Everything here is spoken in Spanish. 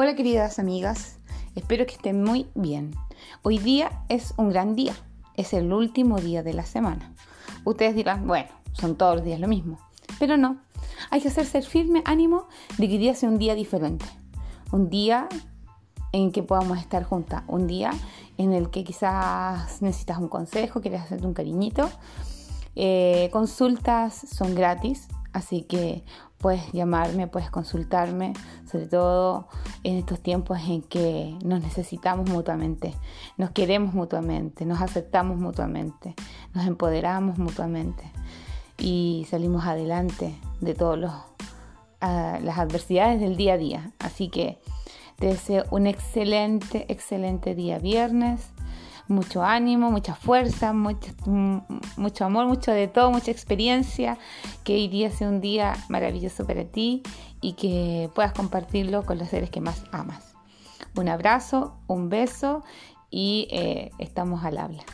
Hola queridas amigas, espero que estén muy bien. Hoy día es un gran día, es el último día de la semana. Ustedes dirán, bueno, son todos los días lo mismo, pero no, hay que hacerse el firme ánimo de que día sea un día diferente, un día en que podamos estar juntas, un día en el que quizás necesitas un consejo, quieres hacerte un cariñito. Eh, consultas son gratis, Así que puedes llamarme, puedes consultarme, sobre todo en estos tiempos en que nos necesitamos mutuamente, nos queremos mutuamente, nos aceptamos mutuamente, nos empoderamos mutuamente y salimos adelante de todas ah, las adversidades del día a día. Así que te deseo un excelente, excelente día viernes mucho ánimo, mucha fuerza, mucho, mm, mucho amor, mucho de todo, mucha experiencia. Que hoy día sea un día maravilloso para ti y que puedas compartirlo con los seres que más amas. Un abrazo, un beso y eh, estamos al habla.